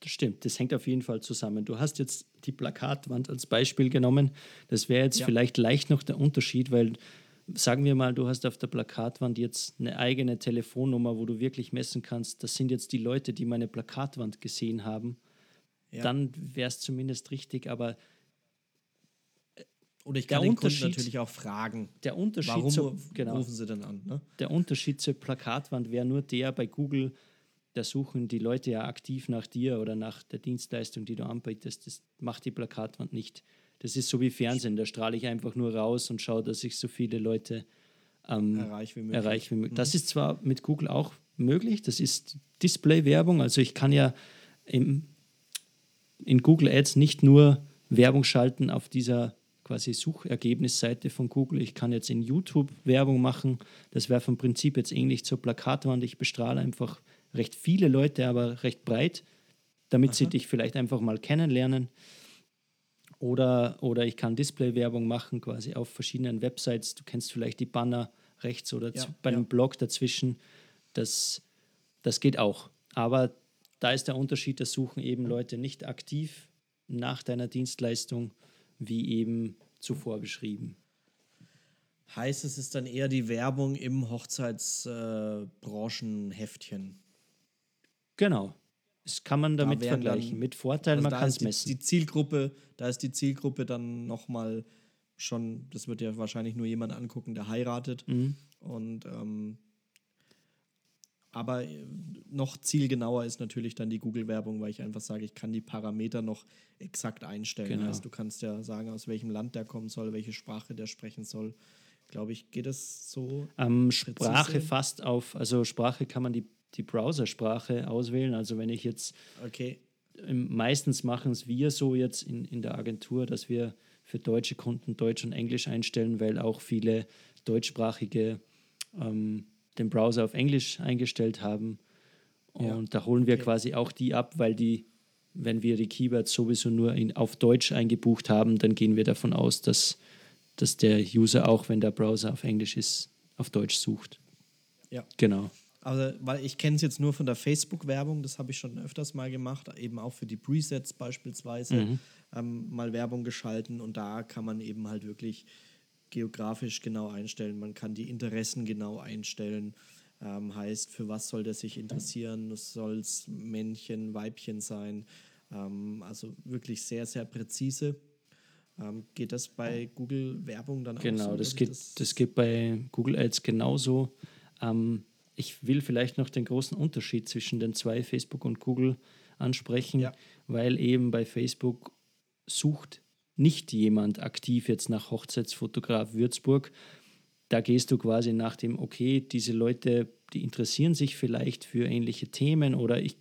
Das stimmt, das hängt auf jeden Fall zusammen. Du hast jetzt die Plakatwand als Beispiel genommen. Das wäre jetzt Ja. vielleicht leicht noch der Unterschied, weil sagen wir mal, du hast auf der Plakatwand jetzt eine eigene Telefonnummer, wo du wirklich messen kannst, das sind jetzt die Leute, die meine Plakatwand gesehen haben. Ja. Dann wäre es zumindest richtig, aber Oder ich Der kann den Kunden natürlich auch fragen, der Unterschied, warum zur, genau, rufen sie denn an? Ne? der Unterschied zur Plakatwand wäre nur der bei Google, da suchen die Leute ja aktiv nach dir oder nach der Dienstleistung, die du anbietest. Das macht die Plakatwand nicht. Das ist so wie Fernsehen, da strahle ich einfach nur raus und schaue, dass ich so viele Leute ähm, Erreich wie möglich. erreiche wie möglich. Das ist zwar mit Google auch möglich, das ist Display-Werbung, also ich kann ja im, in Google Ads nicht nur Werbung schalten auf dieser quasi Suchergebnisseite von Google. Ich kann jetzt in YouTube Werbung machen. Das wäre vom Prinzip jetzt ähnlich zur Plakatwand. Ich bestrahle einfach recht viele Leute, aber recht breit, damit sie dich vielleicht einfach mal kennenlernen. Oder, oder ich kann Display-Werbung machen, quasi auf verschiedenen Websites. Du kennst vielleicht die Banner rechts oder Ja, bei ja. einem Blog dazwischen. Das, das geht auch. Aber da ist der Unterschied, das suchen eben Leute nicht aktiv nach deiner Dienstleistung, wie eben zuvor beschrieben. Heißt, es ist dann eher die Werbung im Hochzeitsbranchenheftchen. Genau. Das kann man damit wären vergleichen. dann- Mit Vorteil, Also man da kann es messen. Die Zielgruppe, da ist die Zielgruppe dann nochmal schon, das wird ja wahrscheinlich nur jemand angucken, der heiratet. Mhm. Und ähm, aber äh, noch zielgenauer ist natürlich dann die Google-Werbung, weil ich einfach sage, ich kann die Parameter noch exakt einstellen. Genau. Heißt, du kannst ja sagen, aus welchem Land der kommen soll, welche Sprache der sprechen soll. Glaube ich, geht es so? Ähm, Sprache Präzise? fast auf, also Sprache kann man die, die Browsersprache auswählen. Also wenn ich jetzt Okay. meistens machen es wir so jetzt in, in der Agentur, dass wir für deutsche Kunden Deutsch und Englisch einstellen, weil auch viele deutschsprachige ähm, den Browser auf Englisch eingestellt haben. Und Ja, da holen wir okay. quasi auch die ab, weil die, wenn wir die Keywords sowieso nur in, auf Deutsch eingebucht haben, dann gehen wir davon aus, dass, dass der User auch, wenn der Browser auf Englisch ist, auf Deutsch sucht. Ja. Genau. Also, weil ich kenne es jetzt nur von der Facebook-Werbung, das habe ich schon öfters mal gemacht, eben auch für die Presets beispielsweise ähm, mal Werbung geschalten und da kann man eben halt wirklich geografisch genau einstellen. Man kann die Interessen genau einstellen. Ähm, heißt, für was soll der sich interessieren? Soll es Männchen, Weibchen sein? Ähm, also wirklich sehr, sehr präzise. Ähm, geht das bei Google Werbung dann auch so? Genau, das geht, das geht bei Google Ads genauso. Ähm, ich will vielleicht noch den großen Unterschied zwischen den zwei, Facebook und Google, ansprechen, Ja. weil eben bei Facebook sucht nicht jemand aktiv jetzt nach Hochzeitsfotograf Würzburg. Da gehst du quasi nach dem, okay, diese Leute, die interessieren sich vielleicht für ähnliche Themen oder ich,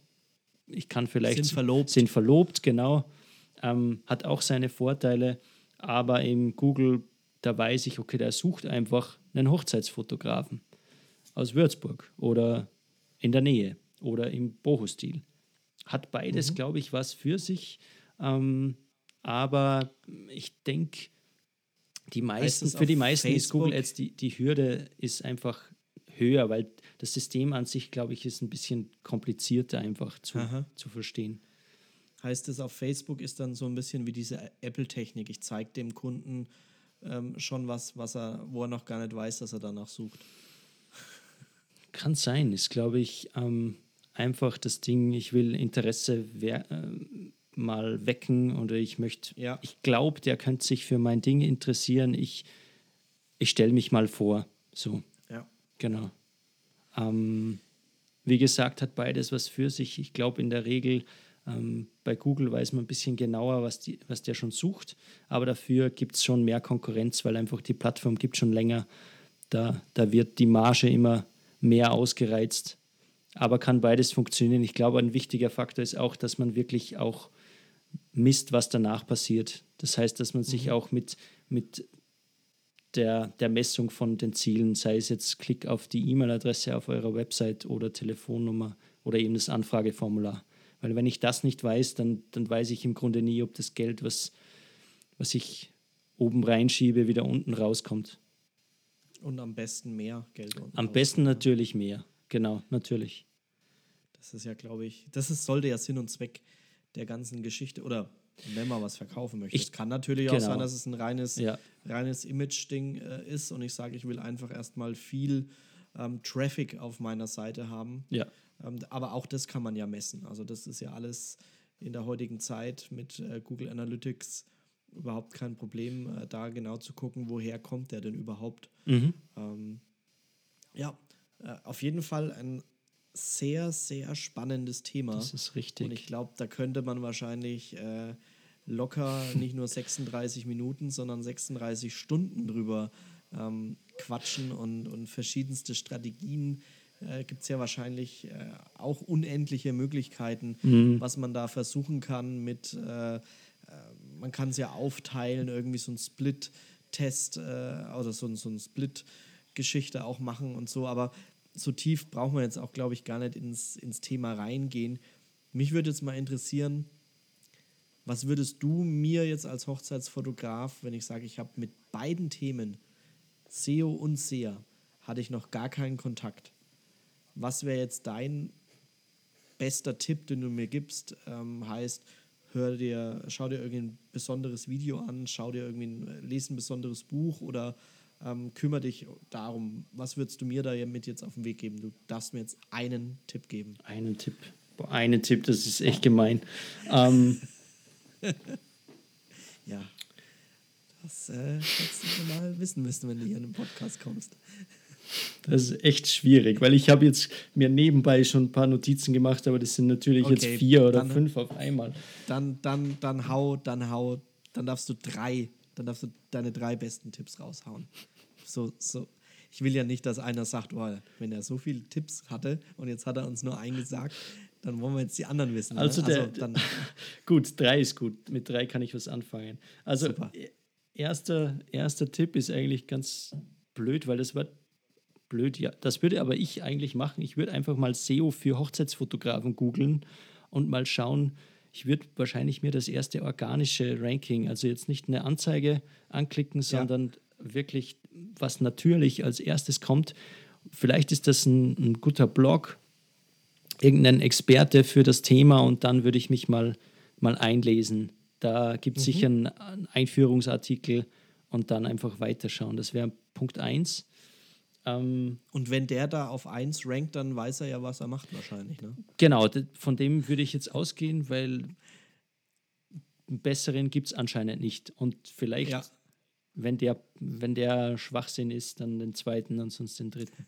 ich kann vielleicht. Sind verlobt. Sind verlobt, genau. Ähm, hat auch seine Vorteile, aber im Google, da weiß ich, okay, der sucht einfach einen Hochzeitsfotografen aus Würzburg oder in der Nähe oder im Boho-Stil. Hat beides, Mhm. glaube ich, was für sich. Ähm, aber ich denke, die meisten, für die meisten ist Google Facebook- Ads, die, die Hürde ist einfach höher, weil das System an sich, glaube ich, ist ein bisschen komplizierter einfach zu, Aha. zu verstehen. heißt es auf Facebook ist dann so ein bisschen wie diese Apple-Technik. Ich zeige dem Kunden ähm, schon was, was er, wo er noch gar nicht weiß, dass er danach sucht. Kann sein, ist glaube ich ähm, einfach das Ding, ich will Interesse wer äh, mal wecken oder ich möchte, Ja. ich glaube, der könnte sich für mein Ding interessieren. Ich, ich stelle mich mal vor. So, Ja. genau. Ähm, wie gesagt, hat beides was für sich. Ich glaube, in der Regel ähm, bei Google weiß man ein bisschen genauer, was, die, was der schon sucht, aber dafür gibt es schon mehr Konkurrenz, weil einfach die Plattform gibt schon länger. Da, da wird die Marge immer mehr ausgereizt. Aber kann beides funktionieren. Ich glaube, ein wichtiger Faktor ist auch, dass man wirklich auch misst, was danach passiert. Das heißt, dass man sich auch mit, mit der, der Messung von den Zielen, sei es jetzt Klick auf die E-Mail-Adresse auf eurer Website oder Telefonnummer oder eben das Anfrageformular. Weil wenn ich das nicht weiß, dann, dann weiß ich im Grunde nie, ob das Geld, was, was ich oben reinschiebe, wieder unten rauskommt. Und am besten mehr Geld. unten Am besten natürlich mehr. Genau, natürlich. Das ist ja, glaube ich, das ist, sollte ja Sinn und Zweck der ganzen Geschichte oder wenn man was verkaufen möchte. Ich- es kann natürlich auch genau. sein, dass es ein reines, Ja. reines Image-Ding äh, ist und ich sage, ich will einfach erstmal viel ähm, Traffic auf meiner Seite haben. Ja. Ähm, aber auch das kann man ja messen. Also das ist ja alles in der heutigen Zeit mit äh, Google Analytics überhaupt kein Problem, äh, da genau zu gucken, woher kommt der denn überhaupt. Mhm. Ähm, ja, äh, auf jeden Fall ein sehr, sehr spannendes Thema. Das ist richtig. Und ich glaube, da könnte man wahrscheinlich äh, locker nicht nur 36 Minuten, sondern 36 Stunden drüber ähm, quatschen und, und verschiedenste Strategien. Äh, Gibt es ja wahrscheinlich äh, auch unendliche Möglichkeiten, was man da versuchen kann mit, äh, äh, man kann es ja aufteilen, irgendwie so ein Split-Test äh, oder so, so ein Split-Geschichte auch machen und so, aber so tief brauchen wir jetzt auch, glaube ich, gar nicht ins, ins Thema reingehen. Mich würde jetzt mal interessieren, was würdest du mir jetzt als Hochzeitsfotograf, wenn ich sage, ich habe mit beiden Themen, SEO und SEA, hatte ich noch gar keinen Kontakt. Was wäre jetzt dein bester Tipp, den du mir gibst? Ähm, heißt, hör dir, schau dir irgendein besonderes Video an, schau dir irgendwie, ein, lese ein besonderes Buch oder ähm, kümmere dich darum. Was würdest du mir da mit jetzt auf den Weg geben? Du darfst mir jetzt einen Tipp geben. Einen Tipp. Boah, einen Tipp, das ist echt gemein. Ähm, Ja. Das äh, hättest du mal wissen müssen, wenn du hier in den Podcast kommst. das ist echt schwierig, weil ich habe jetzt mir nebenbei schon ein paar Notizen gemacht, aber das sind natürlich Okay, jetzt vier oder dann- fünf auf einmal. Dann, dann, dann hau, dann hau, dann darfst du drei, dann darfst du deine drei besten Tipps raushauen. So, so. Ich will ja nicht, dass einer sagt, oh, wenn er so viele Tipps hatte und jetzt hat er uns nur einen gesagt, dann wollen wir jetzt die anderen wissen. ne? Also der- dann, Gut, drei ist gut. Mit drei kann ich was anfangen. Also Super. e- erster, erster Tipp ist eigentlich ganz blöd, weil das war blöd, ja. Das würde aber ich eigentlich machen. Ich würde einfach mal SEO für Hochzeitsfotografen googeln und mal schauen. Ich würde wahrscheinlich mir das erste organische Ranking, also jetzt nicht eine Anzeige anklicken, sondern wirklich was natürlich als erstes kommt. Vielleicht ist das ein, ein guter Blog, irgendein Experte für das Thema und dann würde ich mich mal, mal einlesen. Da gibt es sicher einen, einen Einführungsartikel und dann einfach weiterschauen. Das wäre Punkt 1. Ähm, und wenn der da auf 1 rankt, dann weiß er ja, was er macht wahrscheinlich. Ne? genau, von dem würde ich jetzt ausgehen, weil einen besseren gibt es anscheinend nicht. Und vielleicht, Ja. Wenn, der, wenn der Schwachsinn ist, dann den zweiten und sonst den dritten.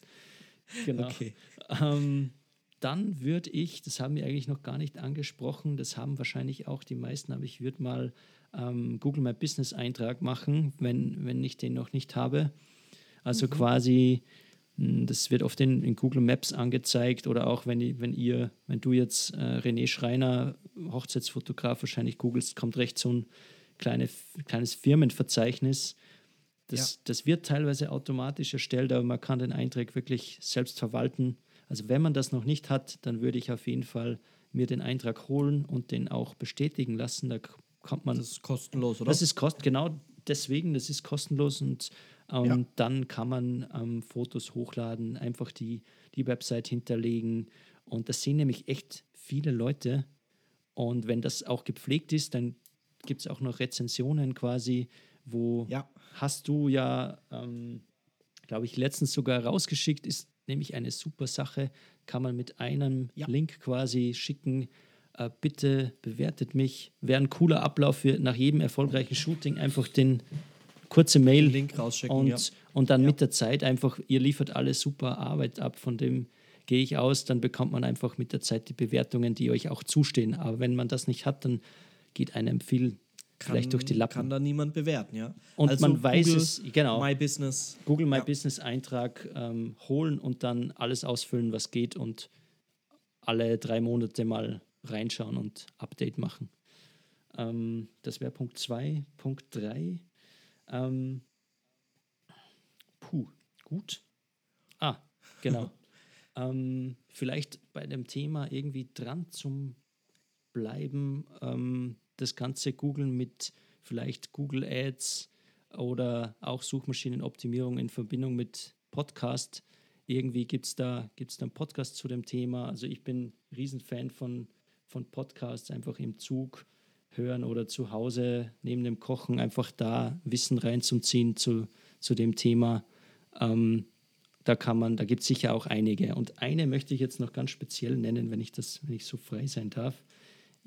Genau. Okay. Ähm, dann würde ich, das haben wir eigentlich noch gar nicht angesprochen, das haben wahrscheinlich auch die meisten, aber ich würde mal ähm, Google My Business Eintrag machen, wenn, wenn ich den noch nicht habe. Also quasi, mh, das wird oft in, in Google Maps angezeigt oder auch wenn, wenn ihr, wenn du jetzt äh, René Schreiner, Hochzeitsfotograf, wahrscheinlich googelst, kommt recht so ein kleine, kleines Firmenverzeichnis. Das, das wird teilweise automatisch erstellt, aber man kann den Eintrag wirklich selbst verwalten. Also wenn man das noch nicht hat, dann würde ich auf jeden Fall mir den Eintrag holen und den auch bestätigen lassen. Da kommt man. Das ist kostenlos, oder? Das ist kost genau deswegen, das ist kostenlos und ähm, Ja. dann kann man ähm, Fotos hochladen, einfach die, die Website hinterlegen. Und das sehen nämlich echt viele Leute. Und wenn das auch gepflegt ist, dann gibt es auch noch Rezensionen quasi, wo Ja. hast du ja, ähm, glaube ich, letztens sogar rausgeschickt, ist nämlich eine super Sache, kann man mit einem Ja. Link quasi schicken. Äh, bitte bewertet mich. Wäre ein cooler Ablauf für nach jedem erfolgreichen Shooting einfach den kurze Mail Link rausschicken, und, ja. und dann Ja. mit der Zeit einfach, ihr liefert alle super Arbeit ab, von dem gehe ich aus, dann bekommt man einfach mit der Zeit die Bewertungen, die euch auch zustehen. Aber wenn man das nicht hat, dann geht einem viel vielleicht durch die Lappen. Kann da niemand bewerten, ja. Und man weiß Google es, genau. My Business. Google My Ja. Business Eintrag ähm, holen und dann alles ausfüllen, was geht und alle drei Monate mal reinschauen und Update machen. Ähm, das wäre Punkt 2. Punkt 3. Ähm, puh, gut. Ah, genau. ähm, vielleicht bei dem Thema irgendwie dran zum Bleiben, ähm, das Ganze googeln mit vielleicht Google Ads oder auch Suchmaschinenoptimierung in Verbindung mit Podcast. Irgendwie gibt es da, gibt's da einen Podcast zu dem Thema. Also ich bin Riesenfan von, von Podcasts, einfach im Zug hören oder zu Hause neben dem Kochen einfach da Wissen reinzuziehen zu, zu dem Thema. Ähm, da kann man, da gibt es sicher auch einige. Und eine möchte ich jetzt noch ganz speziell nennen, wenn ich das, wenn ich so frei sein darf.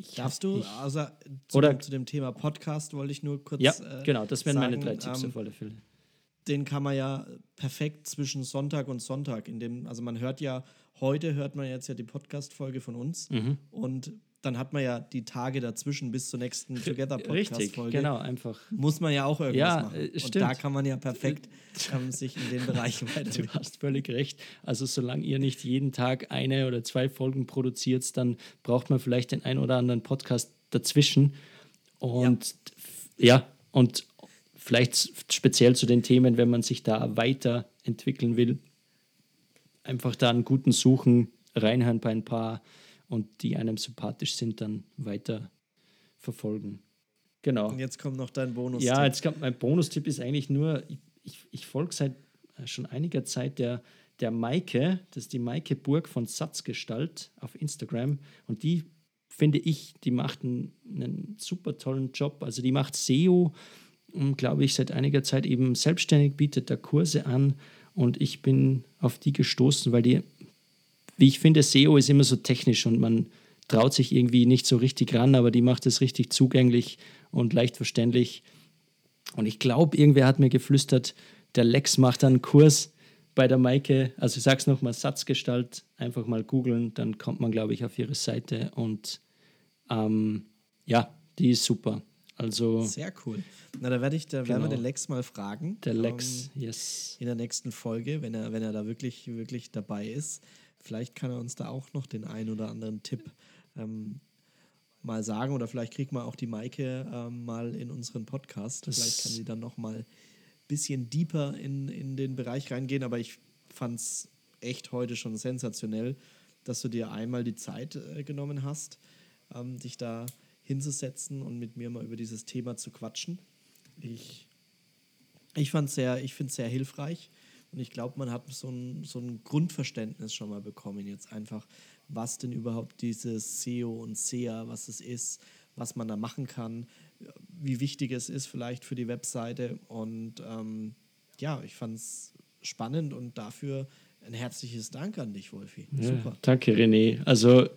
Ich Darfst du, also zu, Oder- dem, zu dem Thema Podcast wollte ich nur kurz. ja, äh, genau, das wären meine sagen, drei Tipps ähm, auf alle Fälle. den kann man ja perfekt zwischen Sonntag und Sonntag, in dem, also man hört ja, heute hört man jetzt ja die Podcast-Folge von uns Mhm. und dann hat man ja die Tage dazwischen bis zur nächsten Richtig, Together-Podcast-Folge. genau, einfach. Muss man ja auch irgendwas Ja, machen. äh, und stimmt. da kann man ja perfekt ähm, sich in den Bereichen Du weiterentwickeln. hast völlig recht. Also solange ihr nicht jeden Tag eine oder zwei Folgen produziert, dann braucht man vielleicht den ein oder anderen Podcast dazwischen. Und ja, und vielleicht speziell zu den Themen, wenn man sich da weiterentwickeln will, einfach da einen guten Suchen, reinhören bei ein paar und die einem sympathisch sind, dann weiter verfolgen. Genau. Und jetzt kommt noch dein Bonus. Ja, jetzt kommt mein Bonustipp ist eigentlich nur, ich, ich, ich folge seit äh, schon einiger Zeit der, der Maike, das ist die Maike Burg von Satzgestalt auf Instagram und die finde ich, die macht einen, einen super tollen Job. Also die macht SEO, glaube ich, seit einiger Zeit eben selbstständig, bietet da Kurse an und ich bin auf die gestoßen, weil die, wie ich finde, SEO ist immer so technisch und man traut sich irgendwie nicht so richtig ran, aber die macht es richtig zugänglich und leicht verständlich. Und ich glaube, irgendwer hat mir geflüstert, der Lex macht einen Kurs bei der Maike. Also ich sage es nochmal, Satzgestalt, einfach mal googeln, dann kommt man, glaube ich, auf ihre Seite und ähm, ja, die ist super. Also Sehr cool. Na, da werde ich, da werden wir Genau. den Lex mal fragen. der ähm, Lex, yes. in der nächsten Folge, wenn er, wenn er da wirklich, wirklich dabei ist. Vielleicht kann er uns da auch noch den einen oder anderen Tipp ähm, mal sagen oder vielleicht kriegt man auch die Maike ähm, mal in unseren Podcast. Das- vielleicht kann sie dann noch mal ein bisschen deeper in, in den Bereich reingehen, aber ich fand es echt heute schon sensationell, dass du dir einmal die Zeit äh, genommen hast, ähm, dich da hinzusetzen und mit mir mal über dieses Thema zu quatschen. Ich ich fand sehr, ich finde es sehr hilfreich und ich glaube, man hat so ein, so ein Grundverständnis schon mal bekommen jetzt einfach, was denn überhaupt dieses SEO und SEA, was es ist, was man da machen kann, wie wichtig es ist vielleicht für die Webseite und ähm, ja, ich fand es spannend und dafür ein herzliches Dank an dich, Wolfi. Ja, Super. danke, René. Also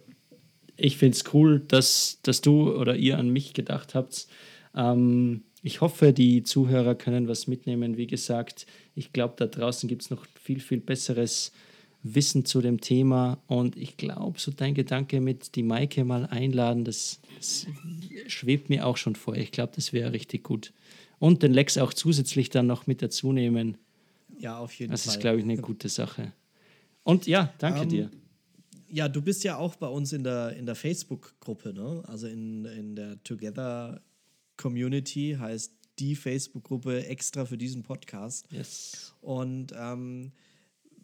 ich finde es cool, dass, dass du oder ihr an mich gedacht habt. Ähm, ich hoffe, die Zuhörer können was mitnehmen. Wie gesagt, ich glaube, da draußen gibt es noch viel, viel besseres Wissen zu dem Thema. Und ich glaube, so dein Gedanke mit die Maike mal einladen, das, das schwebt mir auch schon vor. Ich glaube, das wäre richtig gut. Und den Lex auch zusätzlich dann noch mit dazu nehmen. Ja, auf jeden Das Fall. ist, glaube ich, eine gute Sache. Und ja, danke Ähm, dir. Ja, du bist ja auch bei uns in der, in der Facebook-Gruppe, ne? Also in, in der Together Community heißt die Facebook-Gruppe extra für diesen Podcast. Yes. Und ähm,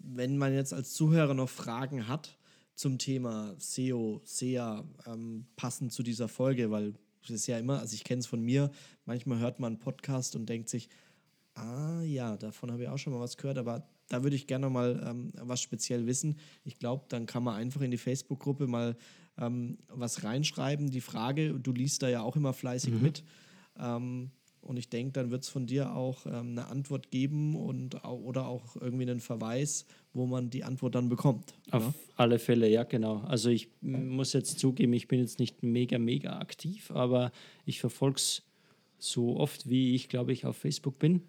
wenn man jetzt als Zuhörer noch Fragen hat zum Thema SEO, SEA, ähm, passend zu dieser Folge, weil es ist ja immer, also ich kenne es von mir, manchmal hört man einen Podcast und denkt sich, ah ja, davon habe ich auch schon mal was gehört, aber da würde ich gerne noch mal ähm, was speziell wissen. Ich glaube, dann kann man einfach in die Facebook-Gruppe mal ähm, was reinschreiben. Die Frage, du liest da ja auch immer fleißig Mhm. mit. Ähm, und ich denke, dann wird es von dir auch ähm, eine Antwort geben und oder auch irgendwie einen Verweis, wo man die Antwort dann bekommt. Auf ne? alle Fälle, ja, genau. Also ich muss jetzt zugeben, ich bin jetzt nicht mega, mega aktiv, aber ich verfolge es so oft, wie ich, glaube ich, auf Facebook bin.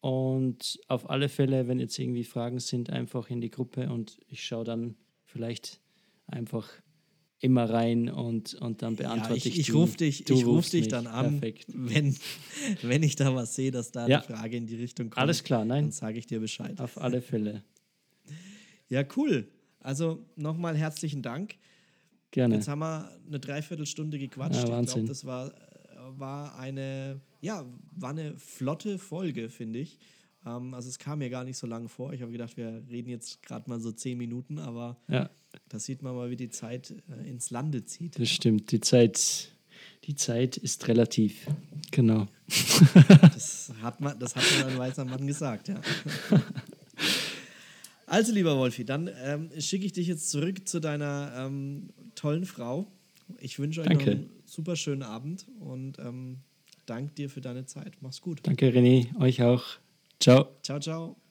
Und auf alle Fälle, wenn jetzt irgendwie Fragen sind, einfach in die Gruppe und ich schaue dann vielleicht einfach immer rein und, und dann beantworte Ja, ich, ich ich die. rufe dich, Du ich ruf rufst dich dann an, Perfekt. wenn, wenn ich da was sehe, dass da Ja. eine Frage in die Richtung kommt. Alles klar, nein. Dann sage ich dir Bescheid. Auf alle Fälle. Ja, cool. Also nochmal herzlichen Dank. Gerne. Jetzt haben wir eine Dreiviertelstunde gequatscht. Ja, ich glaube, das war, war eine, ja, war eine flotte Folge, finde ich. Ähm, also es kam mir gar nicht so lange vor. Ich habe gedacht, wir reden jetzt gerade mal so zehn Minuten, aber Ja, da sieht man mal, wie die Zeit äh, ins Lande zieht. das stimmt. Die Zeit, die Zeit ist relativ. Genau. Das hat man, das hat ein weißer Mann gesagt, ja. Also, lieber Wolfi, dann ähm, schicke ich dich jetzt zurück zu deiner ähm, tollen Frau. Ich wünsche euch Danke. noch einen super schönen Abend und ähm, danke dir für deine Zeit. Mach's gut. Danke, René. Euch auch. Ciao. Ciao, ciao.